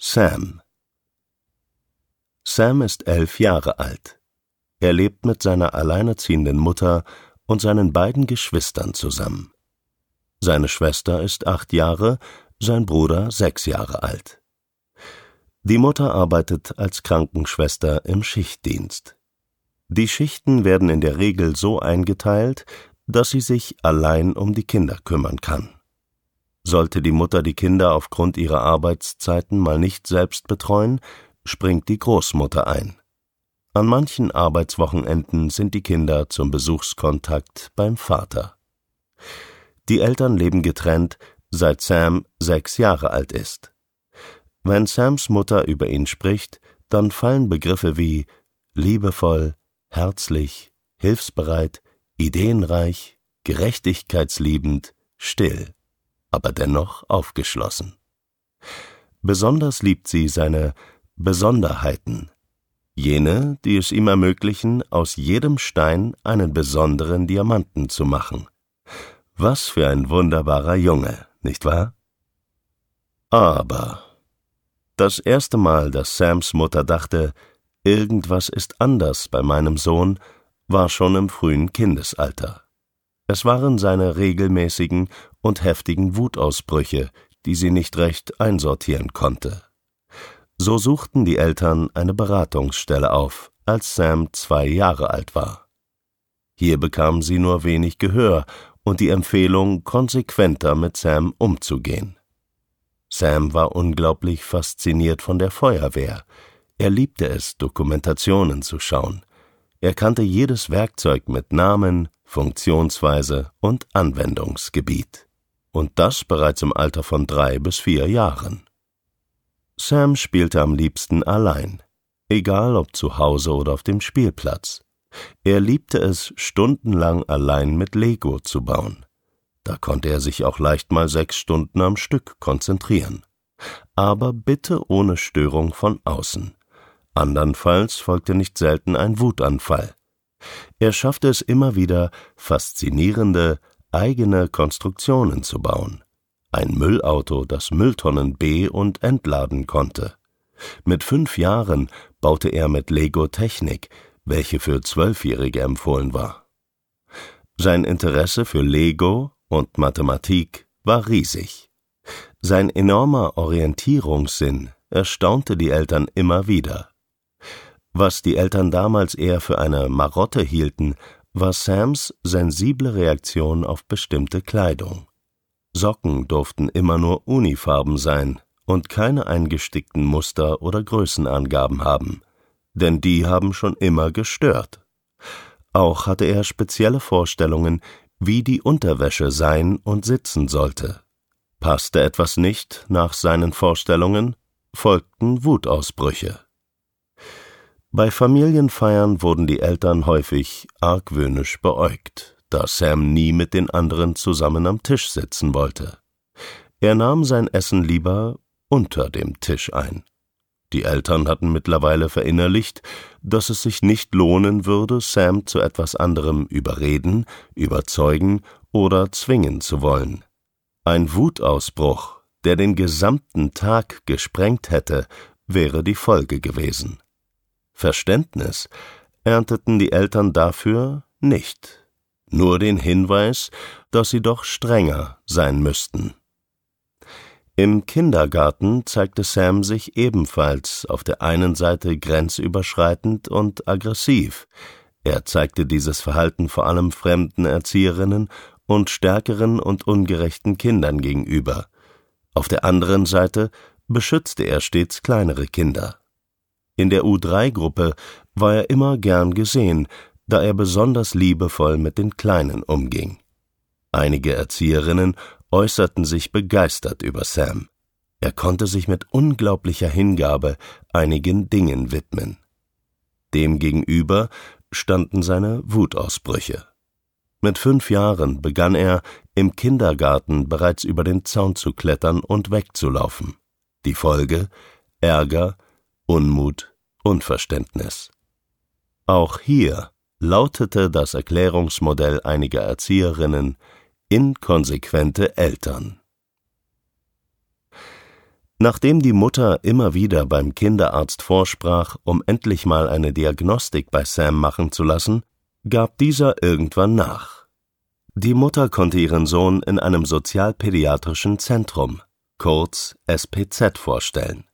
Sam Sam ist elf Jahre alt. Er lebt mit seiner alleinerziehenden Mutter und seinen beiden Geschwistern zusammen. Seine Schwester ist acht Jahre, sein Bruder sechs Jahre alt. Die Mutter arbeitet als Krankenschwester im Schichtdienst. Die Schichten werden in der Regel so eingeteilt, dass sie sich allein um die Kinder kümmern kann. Sollte die Mutter die Kinder aufgrund ihrer Arbeitszeiten mal nicht selbst betreuen, springt die Großmutter ein. An manchen Arbeitswochenenden sind die Kinder zum Besuchskontakt beim Vater. Die Eltern leben getrennt, seit Sam sechs Jahre alt ist. Wenn Sams Mutter über ihn spricht, dann fallen Begriffe wie liebevoll, herzlich, hilfsbereit, ideenreich, gerechtigkeitsliebend, still, aber dennoch aufgeschlossen. Besonders liebt sie seine Besonderheiten, jene, die es ihm ermöglichen, aus jedem Stein einen besonderen Diamanten zu machen. Was für ein wunderbarer Junge, nicht wahr? Aber das erste Mal, dass Sams Mutter dachte, irgendwas ist anders bei meinem Sohn, war schon im frühen Kindesalter. Es waren seine regelmäßigen und heftigen Wutausbrüche, die sie nicht recht einsortieren konnte. So suchten die Eltern eine Beratungsstelle auf, als Sam zwei Jahre alt war. Hier bekam sie nur wenig Gehör und die Empfehlung, konsequenter mit Sam umzugehen. Sam war unglaublich fasziniert von der Feuerwehr. Er liebte es, Dokumentationen zu schauen. Er kannte jedes Werkzeug mit Namen, Funktionsweise und Anwendungsgebiet. Und das bereits im Alter von drei bis vier Jahren. Sam spielte am liebsten allein, egal ob zu Hause oder auf dem Spielplatz. Er liebte es, stundenlang allein mit Lego zu bauen. Da konnte er sich auch leicht mal sechs Stunden am Stück konzentrieren. Aber bitte ohne Störung von außen. Andernfalls folgte nicht selten ein Wutanfall. Er schaffte es immer wieder, faszinierende, eigene Konstruktionen zu bauen ein Müllauto, das Mülltonnen be- und entladen konnte. Mit fünf Jahren baute er mit Lego Technik, welche für Zwölfjährige empfohlen war. Sein Interesse für Lego und Mathematik war riesig. Sein enormer Orientierungssinn erstaunte die Eltern immer wieder. Was die Eltern damals eher für eine Marotte hielten, war Sams sensible Reaktion auf bestimmte Kleidung. Socken durften immer nur Unifarben sein und keine eingestickten Muster oder Größenangaben haben, denn die haben schon immer gestört. Auch hatte er spezielle Vorstellungen, wie die Unterwäsche sein und sitzen sollte. Passte etwas nicht nach seinen Vorstellungen, folgten Wutausbrüche. Bei Familienfeiern wurden die Eltern häufig argwöhnisch beäugt da Sam nie mit den anderen zusammen am Tisch sitzen wollte. Er nahm sein Essen lieber unter dem Tisch ein. Die Eltern hatten mittlerweile verinnerlicht, dass es sich nicht lohnen würde, Sam zu etwas anderem überreden, überzeugen oder zwingen zu wollen. Ein Wutausbruch, der den gesamten Tag gesprengt hätte, wäre die Folge gewesen. Verständnis ernteten die Eltern dafür nicht nur den Hinweis, dass sie doch strenger sein müssten. Im Kindergarten zeigte Sam sich ebenfalls auf der einen Seite grenzüberschreitend und aggressiv. Er zeigte dieses Verhalten vor allem fremden Erzieherinnen und stärkeren und ungerechten Kindern gegenüber. Auf der anderen Seite beschützte er stets kleinere Kinder. In der U3-Gruppe war er immer gern gesehen, da er besonders liebevoll mit den Kleinen umging. Einige Erzieherinnen äußerten sich begeistert über Sam. Er konnte sich mit unglaublicher Hingabe einigen Dingen widmen. Demgegenüber standen seine Wutausbrüche. Mit fünf Jahren begann er, im Kindergarten bereits über den Zaun zu klettern und wegzulaufen. Die Folge Ärger, Unmut, Unverständnis. Auch hier lautete das Erklärungsmodell einiger Erzieherinnen inkonsequente Eltern. Nachdem die Mutter immer wieder beim Kinderarzt vorsprach, um endlich mal eine Diagnostik bei Sam machen zu lassen, gab dieser irgendwann nach. Die Mutter konnte ihren Sohn in einem sozialpädiatrischen Zentrum, kurz SPZ, vorstellen